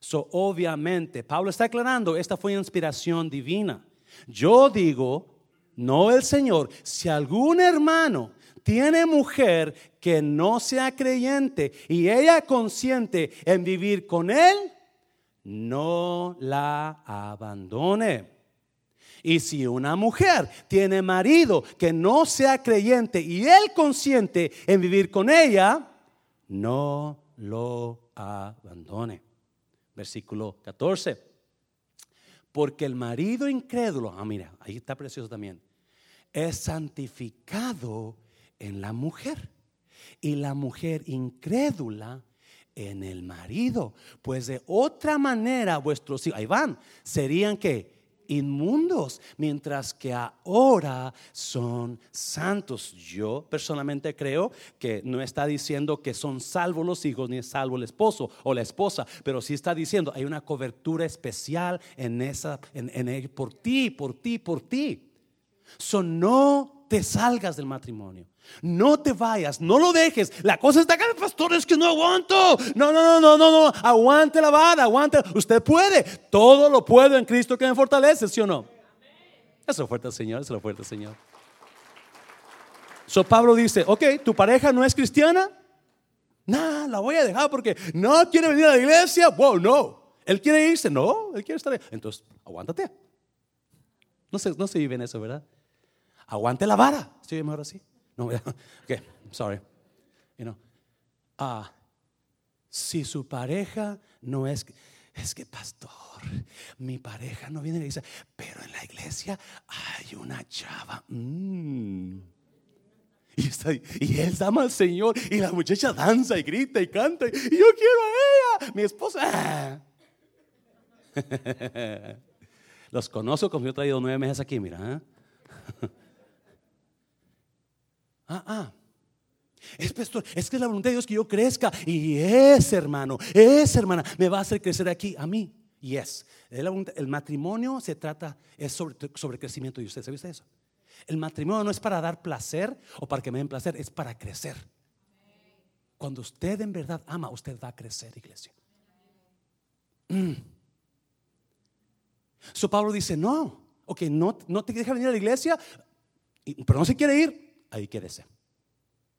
So, obviamente, Pablo está aclarando, esta fue inspiración divina. Yo digo, no el Señor, si algún hermano tiene mujer que no sea creyente y ella consciente en vivir con él, no la abandone. Y si una mujer tiene marido que no sea creyente y él consciente en vivir con ella, no lo abandone. Versículo 14 porque el marido incrédulo, ah, mira, ahí está precioso también, es santificado en la mujer y la mujer incrédula en el marido. Pues de otra manera vuestros hijos, ahí van, serían que inmundos, mientras que ahora son santos. Yo personalmente creo que no está diciendo que son salvos los hijos ni es salvo el esposo o la esposa, pero sí está diciendo hay una cobertura especial en esa, en, en por ti, por ti, por ti. So no te salgas del matrimonio. No te vayas, no lo dejes. La cosa está acá, pastor, es que no aguanto. No, no, no, no, no, no. Aguante la vara, aguante. Usted puede. Todo lo puede en Cristo que me fortalece, ¿sí o no? Es fuerte, Señor, es fuerte, Señor. So Pablo dice, ok, tu pareja no es cristiana. No, la voy a dejar porque no quiere venir a la iglesia. Wow, no. Él quiere irse, no, él quiere estar ahí. Entonces, aguántate. No se, no se vive en eso, ¿verdad? Aguante la vara. ¿Estoy mejor así? No, ok, sorry. You know. Ah, si su pareja no es, es que pastor, mi pareja no viene a la iglesia, pero en la iglesia hay una chava. Mm. Y, está, y él ama al Señor y la muchacha danza y grita y canta y yo quiero a ella, mi esposa. Los conozco como yo he traído nueve meses aquí, mira. ¿eh? ah, ah. Es, pastor, es que es la voluntad de Dios que yo crezca. Y ese hermano, esa hermana me va a hacer crecer aquí a mí. Y es. El matrimonio se trata, es sobre, sobre crecimiento de usted. ¿Sabe usted eso? El matrimonio no es para dar placer o para que me den placer, es para crecer. Cuando usted en verdad ama, usted va a crecer, iglesia. Mm. So Pablo dice, no, ok, no, no te deja venir a la iglesia, pero no se quiere ir, ahí quédese.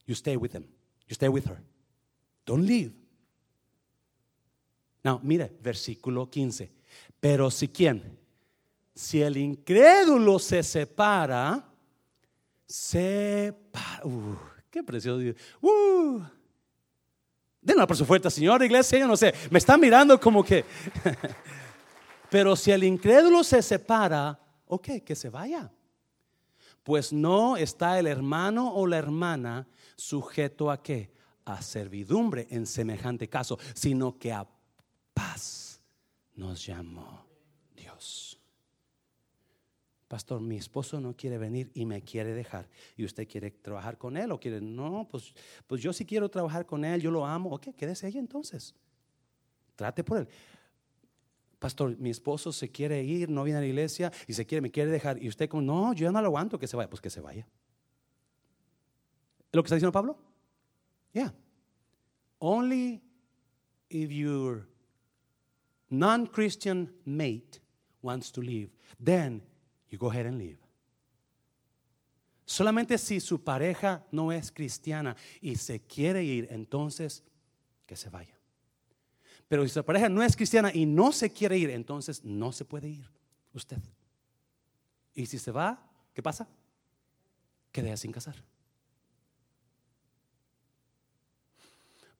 You stay with him. You stay with her. Don't leave. Now, mire, versículo 15. Pero si quién, si el incrédulo se separa, separa. Uh, qué precioso. Uh. Den una fuerte, Señor, iglesia. Yo no sé, me está mirando como que. Pero si el incrédulo se separa, ok, que se vaya. Pues no está el hermano o la hermana sujeto a qué? A servidumbre en semejante caso, sino que a paz nos llamó Dios. Pastor, mi esposo no quiere venir y me quiere dejar. ¿Y usted quiere trabajar con él o quiere? No, pues, pues yo sí quiero trabajar con él, yo lo amo. Ok, quédese ahí entonces. Trate por él. Pastor, mi esposo se quiere ir, no viene a la iglesia y se quiere, me quiere dejar. Y usted como, no, yo no lo aguanto que se vaya. Pues que se vaya. ¿Lo que está diciendo Pablo? Yeah. Only if your non-Christian mate wants to leave, then you go ahead and leave. Solamente si su pareja no es cristiana y se quiere ir, entonces que se vaya. Pero si su pareja no es cristiana y no se quiere ir, entonces no se puede ir usted. Y si se va, ¿qué pasa? Queda sin casar.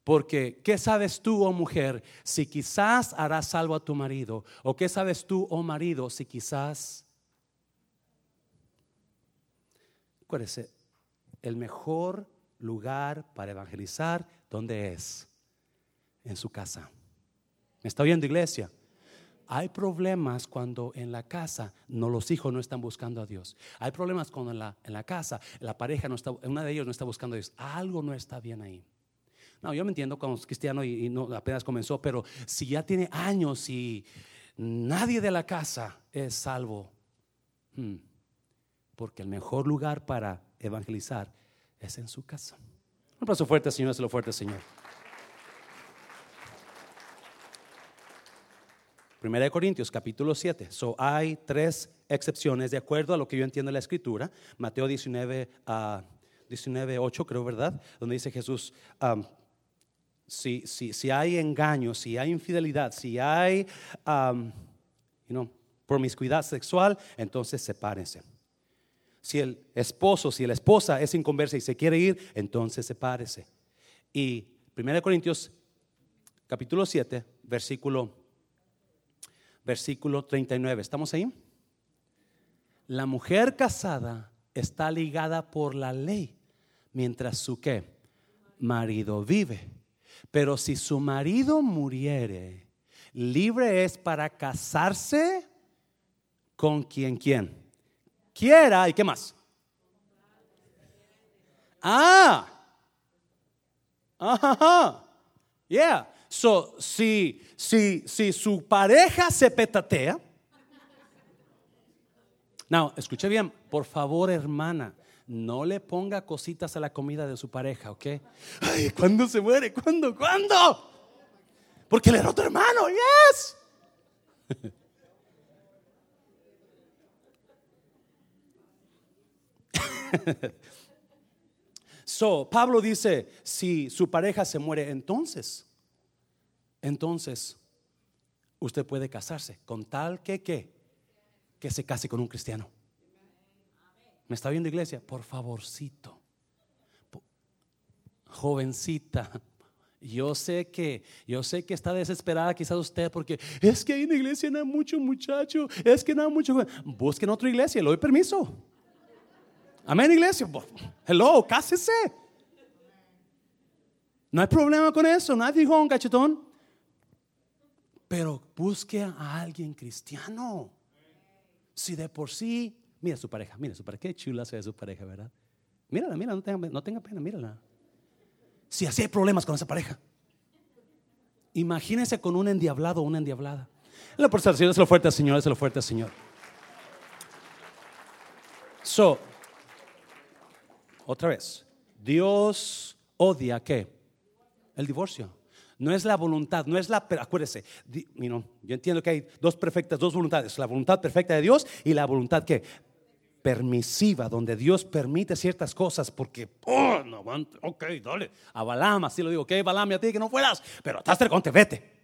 Porque, ¿qué sabes tú, oh mujer, si quizás harás salvo a tu marido? ¿O qué sabes tú, oh marido, si quizás... Acuérdese, el mejor lugar para evangelizar, ¿dónde es? En su casa. ¿Me está oyendo, iglesia? Hay problemas cuando en la casa no los hijos no están buscando a Dios. Hay problemas cuando en la, en la casa la pareja no está, una de ellos no está buscando a Dios. Algo no está bien ahí. No, yo me entiendo como cristiano y, no apenas comenzó, pero si ya tiene años y nadie de la casa es salvo, hmm, porque el mejor lugar para evangelizar es en su casa. Un aplauso fuerte, Señor, es lo fuerte, Señor. Primera de Corintios, capítulo 7. So, hay tres excepciones de acuerdo a lo que yo entiendo en la escritura. Mateo 19, uh, 19 8, creo, ¿verdad? Donde dice Jesús, si, si, si, hay engaño, si hay infidelidad, si hay promiscuidad sexual, entonces sepárense. Si el esposo, si la esposa es inconversa y se quiere ir, entonces sepárese. Y 1 Corintios capítulo 7, versículo versículo 39. ¿Estamos ahí? La mujer casada está ligada por la ley, mientras su qué? Marido vive. Pero si su marido muriere, libre es para casarse con quien quien quiera y qué más. Ah, ajá, yeah. So, si, si, si su pareja se petatea, no, escuche bien, por favor, hermana, no le ponga cositas a la comida de su pareja, ¿ok? Ay, ¿cuándo se muere? ¿Cuándo? ¿Cuándo? Porque le otro hermano, yes. so, Pablo dice, si su pareja se muere, entonces entonces usted puede casarse con tal que que que se case con un cristiano. ¿Me está viendo iglesia? Por favorcito. Jovencita, Yo sé que, yo sé que está desesperada quizás usted porque es que en la iglesia no hay mucho muchacho, es que no hay mucho. Busquen otra iglesia, le doy permiso. Amén, iglesia. Hello, cásese. No hay problema con eso, nadie dijo cachetón. Pero busque a alguien cristiano. Si de por sí, mira su pareja, mira su pareja, qué chula se ve su pareja, ¿verdad? Mírala, mira, no tenga, pena, mírala. Si así hay problemas con esa pareja. Imagínese con un endiablado o una endiablada. La por Señor, es lo fuerte, Señor, es lo fuerte, Señor. So, otra vez, Dios odia qué? El divorcio. No es la voluntad, no es la, acuérdese, yo entiendo que hay dos perfectas, dos voluntades, la voluntad perfecta de Dios y la voluntad que permisiva, donde Dios permite ciertas cosas porque, oh, no, ok, dale, a Balam, así lo digo, ok, Balam, a ti que no fueras, pero estás con te vete.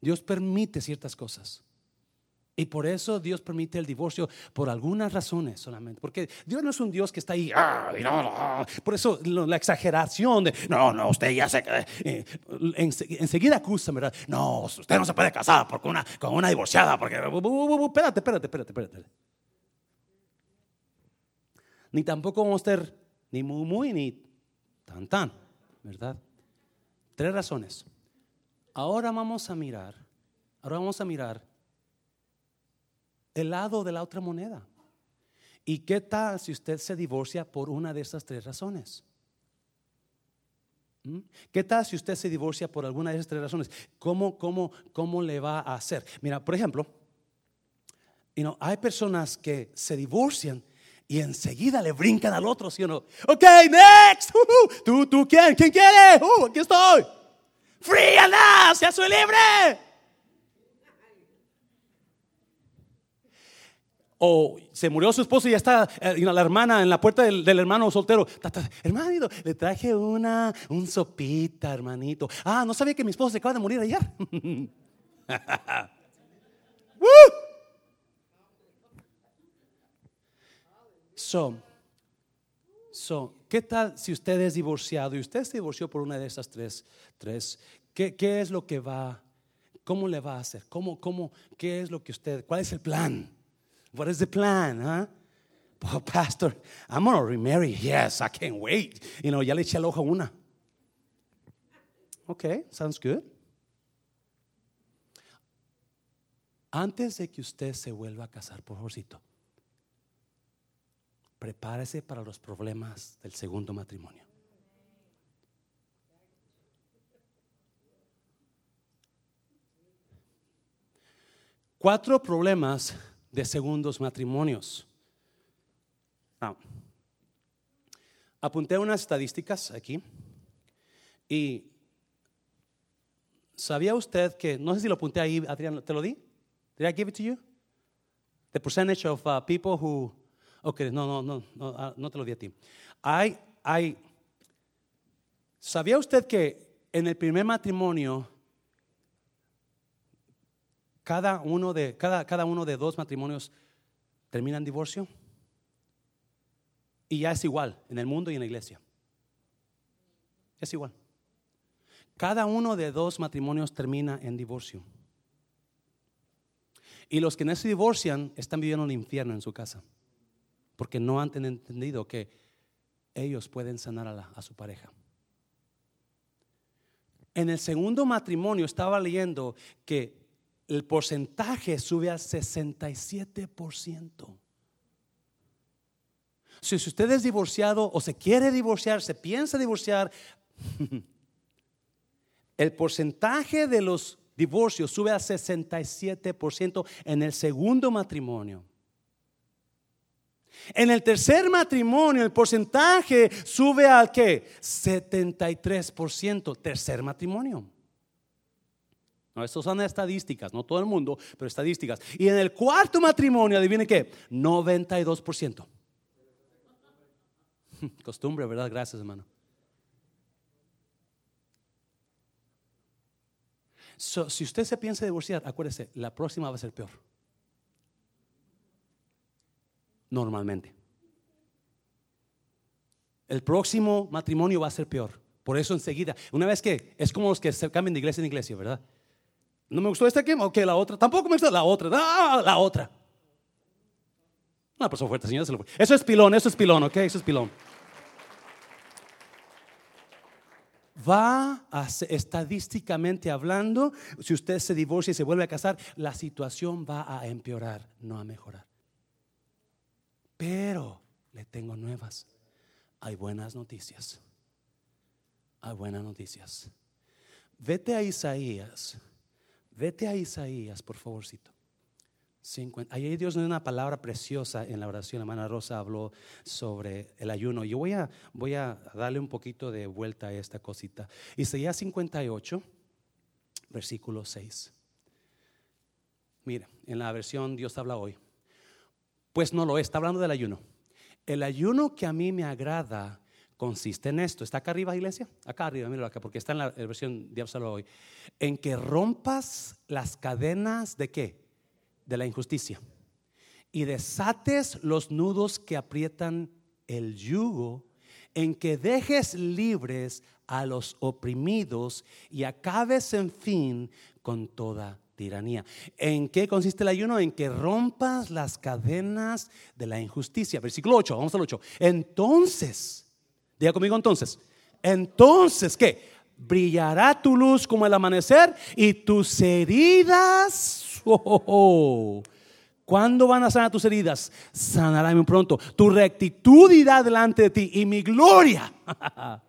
Dios permite ciertas cosas. Y por eso Dios permite el divorcio por algunas razones solamente. Porque Dios no es un Dios que está ahí. Por eso la exageración de, no, no, usted ya se... Eh, enseguida acusa, ¿verdad? No, usted no se puede casar con una, con una divorciada. Porque... Espérate, espérate, espérate, espérate. Ni tampoco vamos a ser ni muy, muy, ni tan, tan. ¿Verdad? Tres razones. Ahora vamos a mirar. Ahora vamos a mirar el lado de la otra moneda. ¿Y qué tal si usted se divorcia por una de esas tres razones? ¿Mm? ¿Qué tal si usted se divorcia por alguna de esas tres razones? ¿Cómo, cómo, cómo le va a hacer? Mira, por ejemplo, hay personas que se divorcian y enseguida le brincan al otro, ¿sí o no? Ok, next. ¿Tú, tú quién? ¿Quién quiere? Uh, aquí estoy. Free and ya soy libre. O se murió su esposo y ya está eh, la hermana en la puerta del, hermano soltero. Hermanito, le traje una, un sopita, hermanito. Ah, no sabía que mi esposo se acaba de morir ayer. so, so, ¿qué tal si usted es divorciado y usted se divorció por una de esas tres? tres ¿qué, ¿Qué es lo que va? ¿Cómo le va a hacer? ¿Cómo, cómo, ¿Qué es lo que usted? ¿Cuál es el plan? What is the plan, huh? Oh, pastor, I'm gonna remarry. Yes, I can't wait. You know, ya le eché el ojo una. Okay, sounds good. Antes de que usted se vuelva a casar, por favorcito, prepárese para los problemas del segundo matrimonio. Cuatro problemas de segundos matrimonios. apunté unas estadísticas aquí y ¿sabía usted que, no sé si lo apunté ahí, Adrián, ¿te lo di? Did I give it to you? The percentage of uh, people who, ok, no, no, no, no, uh, no te lo di a ti. Hay, hay, ¿sabía usted que en el primer matrimonio cada uno de, cada, cada uno de dos matrimonios termina en divorcio. Y ya es igual en el mundo y en la iglesia. Es igual. Cada uno de dos matrimonios termina en divorcio. Y los que no se divorcian están viviendo el infierno en su casa. Porque no han entendido que ellos pueden sanar a, a su pareja. En el segundo matrimonio estaba leyendo que el porcentaje sube al 67%. Si usted es divorciado o se quiere divorciar, se piensa divorciar, el porcentaje de los divorcios sube al 67% en el segundo matrimonio. En el tercer matrimonio el porcentaje sube al que 73%, tercer matrimonio. No, estos son estadísticas, no todo el mundo, pero estadísticas. Y en el cuarto matrimonio, adivine qué, 92%. Costumbre, ¿verdad? Gracias, hermano. si usted se piensa divorciar, acuérdese, la próxima va a ser peor. Normalmente. El próximo matrimonio va a ser peor. Por eso enseguida, una vez que es como los que se cambian de iglesia en iglesia, ¿verdad? No me gustó esta aquí, ok, la otra. Tampoco me gustó la otra, la otra. Una persona fuerte, señor. Eso es pilón, eso es pilón, ok, eso es pilón. va a estadísticamente hablando, si usted se divorcia y se vuelve a casar, la situación va a empeorar, no a mejorar. Pero le tengo nuevas. Hay buenas noticias. Hay buenas noticias. Vete a Isaías. Vete a Isaías, por favorcito. Ahí Dios nos una palabra preciosa en la oración. La hermana Rosa habló sobre el ayuno. Yo voy a, voy a darle un poquito de vuelta a esta cosita. Isaías 58, versículo 6. Mira, en la versión Dios habla hoy. Pues no lo es, está hablando del ayuno. El ayuno que a mí me agrada consiste en esto. ¿Está acá arriba, iglesia? Acá arriba, míralo acá, porque está en la versión Dios habla hoy. En que rompas las cadenas de qué? de la injusticia y desates los nudos que aprietan el yugo, en que dejes libres a los oprimidos y acabes en fin con toda tiranía. ¿En qué consiste el ayuno? En que rompas las cadenas de la injusticia. Versículo 8, vamos al 8. Entonces, diga conmigo entonces, entonces, ¿qué? Brillará tu luz como el amanecer y tus heridas Oh, ¿Cuándo van a sanar tus heridas? Sanará muy pronto. Tu rectitud irá delante de ti y mi gloria.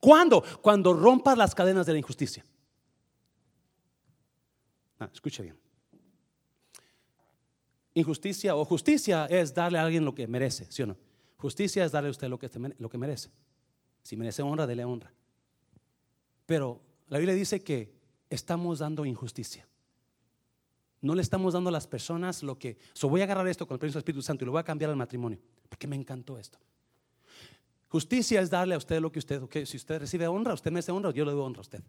¿Cuándo? Cuando rompas las cadenas de la injusticia. Ah, escucha bien. Injusticia o justicia es darle a alguien lo que merece, ¿sí o no? Justicia es darle a usted lo que, lo que merece. Si merece honra, dele honra. Pero la Biblia dice que estamos dando injusticia. No le estamos dando a las personas lo que... So voy a agarrar esto con el permiso del Espíritu Santo y lo voy a cambiar al matrimonio. Porque me encantó esto. Justicia es darle a usted lo que usted, okay, si usted recibe honra, usted me hace honra, yo le doy honra a usted.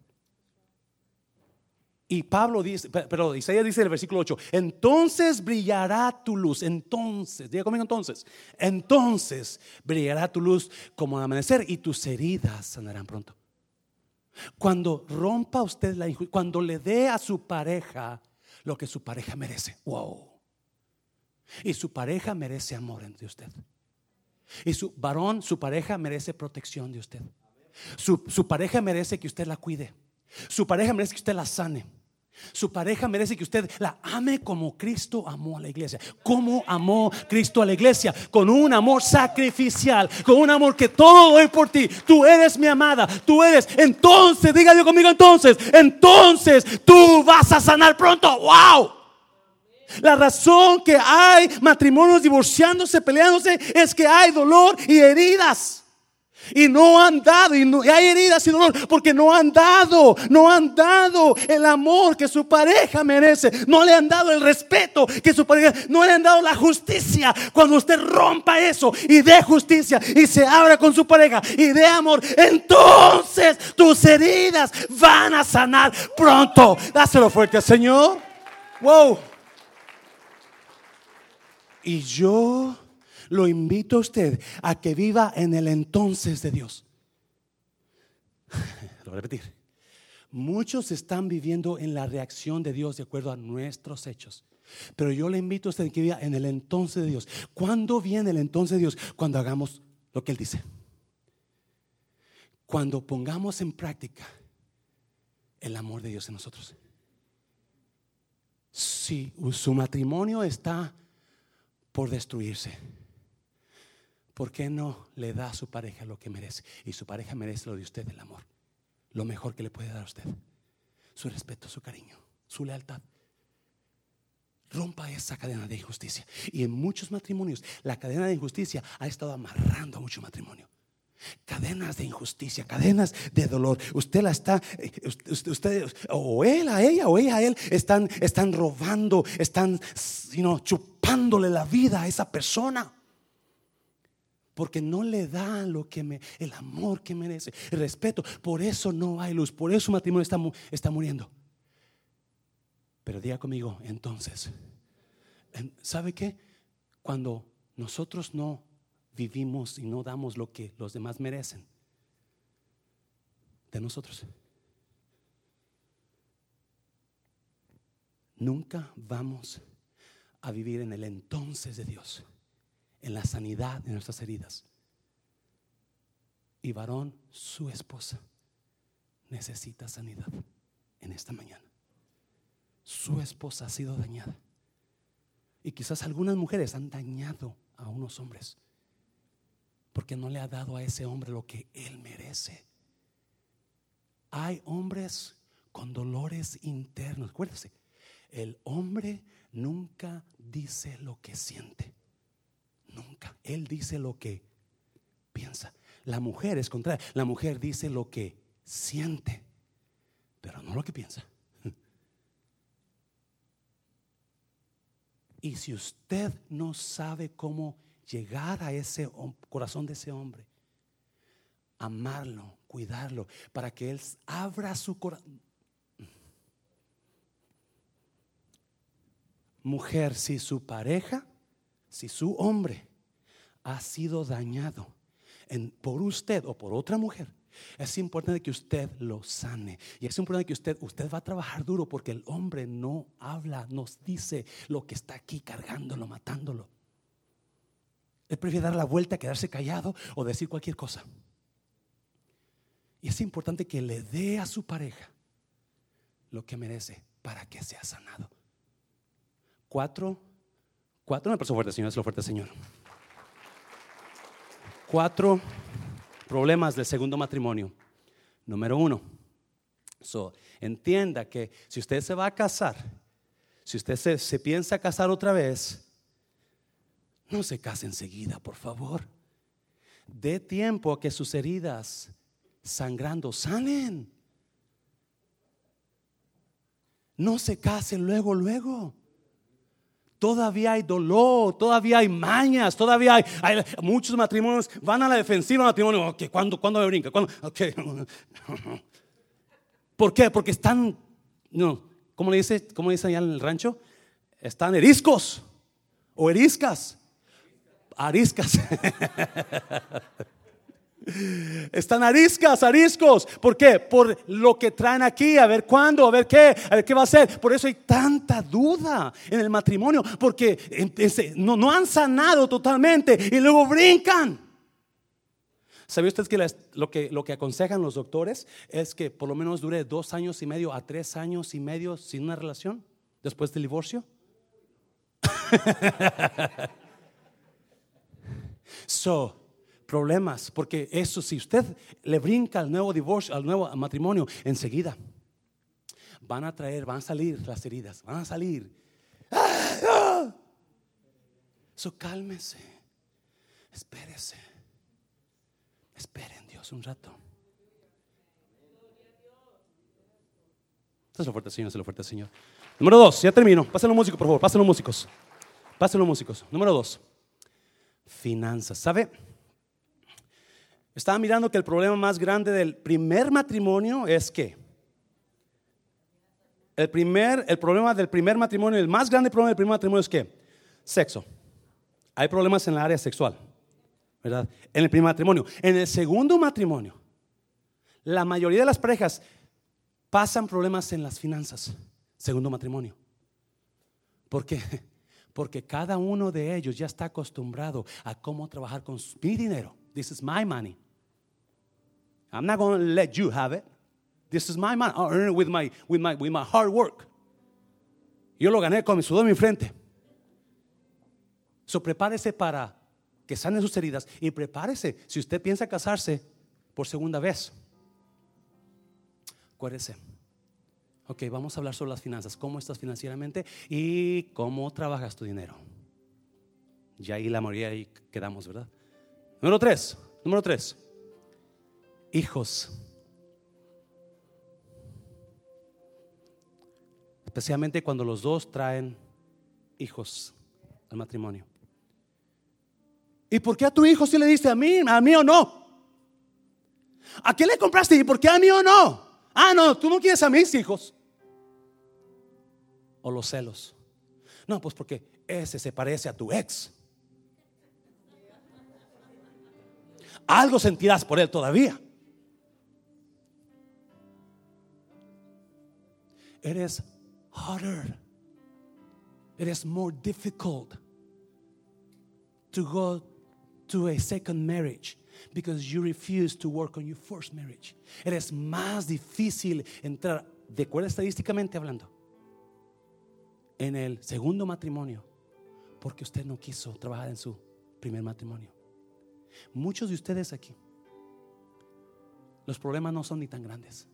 Y Pablo dice, pero Isaías dice en el versículo 8, entonces brillará tu luz, entonces, diga conmigo entonces, entonces brillará tu luz como el amanecer y tus heridas sanarán pronto. Cuando rompa usted la injusticia, cuando le dé a su pareja lo que su pareja merece. Wow. Y su pareja merece amor entre usted. Y su varón, su pareja merece protección de usted. Su, su pareja merece que usted la cuide. Su pareja merece que usted la sane. Su pareja merece que usted la ame como Cristo amó a la iglesia. Como amó Cristo a la iglesia. Con un amor sacrificial. Con un amor que todo doy por ti. Tú eres mi amada. Tú eres. Entonces, diga Dios conmigo entonces. Entonces tú vas a sanar pronto. ¡Wow! La razón que hay matrimonios divorciándose, peleándose, es que hay dolor y heridas. Y no han dado, y, hay heridas y dolor, porque no han dado, no han dado el amor que su pareja merece, no le han dado el respeto que su pareja, no le han dado la justicia. Cuando usted rompa eso y dé justicia y se abra con su pareja y dé amor, entonces tus heridas van a sanar pronto. Dáselo fuerte, Señor. Wow. Y yo lo invito a usted a que viva en el entonces de Dios. Lo voy a repetir. Muchos están viviendo en la reacción de Dios de acuerdo a nuestros hechos. Pero yo le invito a usted que viva en el entonces de Dios. ¿Cuándo viene el entonces de Dios? Cuando hagamos lo que Él dice. Cuando pongamos en práctica el amor de Dios en nosotros. Si su matrimonio está por destruirse ¿por qué no le da a su pareja lo que merece? Y su pareja merece lo de usted, el amor. Lo mejor que le puede dar a usted. Su respeto, su cariño, su lealtad. Rompa esa cadena de injusticia. Y en muchos matrimonios, la cadena de injusticia ha estado amarrando a mucho matrimonio. Cadenas de injusticia, cadenas de dolor. Usted la está, eh, usted, o él a ella, o ella a él, están, están robando, están chupándole la vida a esa persona porque no le da lo que me, el amor que merece, el respeto. Por eso no hay luz, por eso su matrimonio está, está muriendo. Pero diga conmigo, entonces, ¿sabe qué? Cuando nosotros no vivimos y no damos lo que los demás merecen, de nosotros. Nunca vamos a vivir en el entonces de Dios, en la sanidad de nuestras heridas. Y varón, su esposa, necesita sanidad en esta mañana. Su esposa ha sido dañada. Y quizás algunas mujeres han dañado a unos hombres porque no le ha dado a ese hombre lo que él merece. Hay hombres con dolores internos. Acuérdese, el hombre nunca dice lo que siente. Nunca. Él dice lo que piensa. La mujer es contraria. La mujer dice lo que siente, pero no lo que piensa. Y si usted no sabe cómo llegar a ese corazón de ese hombre, amarlo, cuidarlo, para que él abra su corazón. Mujer, si su pareja, si su hombre ha sido dañado por usted o por otra mujer, es importante que usted lo sane. Y es importante que usted, usted va a trabajar duro porque el hombre no habla, nos dice lo que está aquí cargándolo, matándolo. Él prefiere dar la vuelta, quedarse callado o decir cualquier cosa. Y es importante que le dé a su pareja lo que merece para que sea sanado. Cuatro, cuatro, me pasó fuerte, Señor, es lo fuerte, Señor. Cuatro problemas del segundo matrimonio. Número uno, entienda que si usted se va a casar, si usted se, se piensa casar otra vez, no se case enseguida, por favor. Dé tiempo a que sus heridas sangrando salen. No se case luego, luego. Todavía hay dolor, todavía hay mañas, todavía hay, muchos matrimonios van a la defensiva matrimonio. ¿cuándo, ¿Cuándo brinca? ¿Por qué? Porque están, no, ¿cómo le dice, cómo le allá en el rancho? Están eriscos o eriscas ariscas. Están ariscas, ariscos. ¿Por qué? Por lo que traen aquí, a ver cuándo, a ver qué, a ver qué va a ser. Por eso hay tanta duda en el matrimonio, porque no, no han sanado totalmente y luego brincan. ¿Sabía usted que lo, que lo que aconsejan los doctores es que por lo menos dure dos años y medio a tres años y medio sin una relación después del divorcio? So, problemas, porque eso, si usted le brinca al nuevo divorcio, al nuevo matrimonio, enseguida van a traer, van a salir las heridas, van a salir. So, cálmese, espérese, esperen Dios un rato. Esto es lo fuerte, Señor, es lo fuerte, Señor. Número dos, ya termino. Pásenlo músicos, por favor, pásenlo músicos. Pásenlo músicos. Número dos finanzas. ¿Sabe? Estaba mirando que el problema más grande del primer matrimonio es que el primer, el problema del primer matrimonio, el más grande problema del primer matrimonio es que sexo. Hay problemas en la área sexual, ¿verdad? En el primer matrimonio. En el segundo matrimonio, la mayoría de las parejas pasan problemas en las finanzas. Segundo matrimonio. ¿Por qué? Porque cada uno de ellos ya está acostumbrado a cómo trabajar con mi dinero. This is my money. I'm not going to let you have it. This is my money. I'll earn it with my, with my, with my hard work. Yo lo gané con mi sudor en mi frente. So prepárese para que sane sus heridas y prepárese si usted piensa casarse por segunda vez. Acuérdese Ok, vamos a hablar sobre las finanzas, cómo estás financieramente y cómo trabajas tu dinero. Ya ahí la mayoría ahí quedamos, ¿verdad? Número tres, número tres, hijos. Especialmente cuando los dos traen hijos al matrimonio. ¿Y por qué a tu hijo si le diste a mí, a mí o no? ¿A quién le compraste y por qué a mí o no? Ah, no, tú no quieres a mis hijos o los celos? No, pues porque ese se parece a tu ex. Algo sentirás por él todavía. It is harder. It is more difficult to go to a second marriage because you refuse to work on your first marriage. It is más difícil entrar, de acuerdo estadísticamente hablando, en el segundo matrimonio porque usted no quiso trabajar en su primer matrimonio. Muchos de ustedes aquí, los problemas no son ni tan grandes.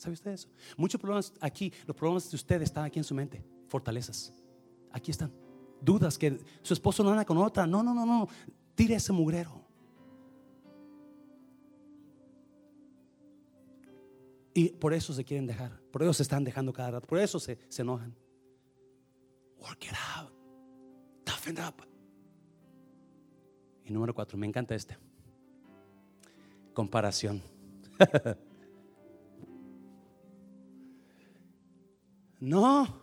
¿Sabe usted eso? Muchos problemas aquí, los problemas de ustedes están aquí en su mente, fortalezas. Aquí están. Dudas que su esposo no anda con otra. No, no, no, no. Tire ese mugrero. Y por eso se quieren dejar. Por eso se están dejando cada rato. Por eso se, se enojan. Work it out. Toughen up. Y número cuatro, me encanta este. Comparación. no.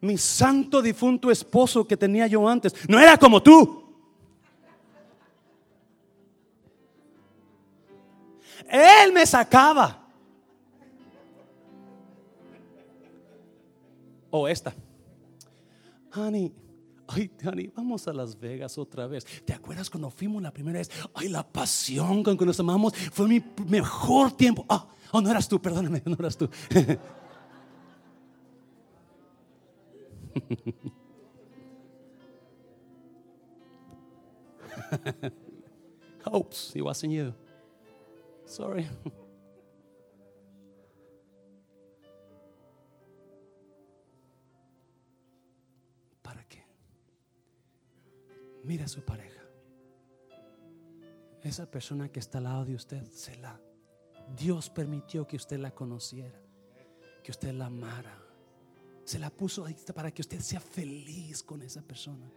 Mi santo difunto esposo que tenía yo antes no era como tú. Él me sacaba. O oh, esta. Honey, ay, honey, vamos a Las Vegas otra vez. ¿Te acuerdas cuando fuimos la primera vez? Ay, la pasión con que nos amamos fue mi mejor tiempo. Ah, oh, no eras tú, perdóname, no eras tú. Oops, it wasn't you. Sorry. ¿Para qué? Mira su pareja. Esa persona que está al lado de usted, se la Dios permitió que usted la conociera, que usted la amara. Se la puso ahí para que usted sea feliz con esa persona.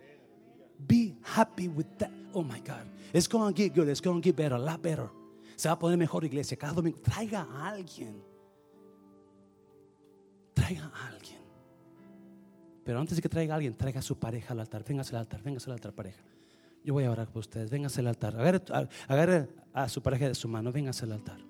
Be happy with that. Oh my God. It's going to get good. It's going to get better. A lot better. Se va a poner mejor iglesia. Cada domingo. Traiga a alguien. Traiga a alguien. Pero antes de que traiga a alguien, traiga a su pareja al altar. Véngase al altar. Véngase al altar, pareja. Yo voy a orar por ustedes. Véngase al altar. Agarre, agarre a su pareja de su mano. Véngase al altar.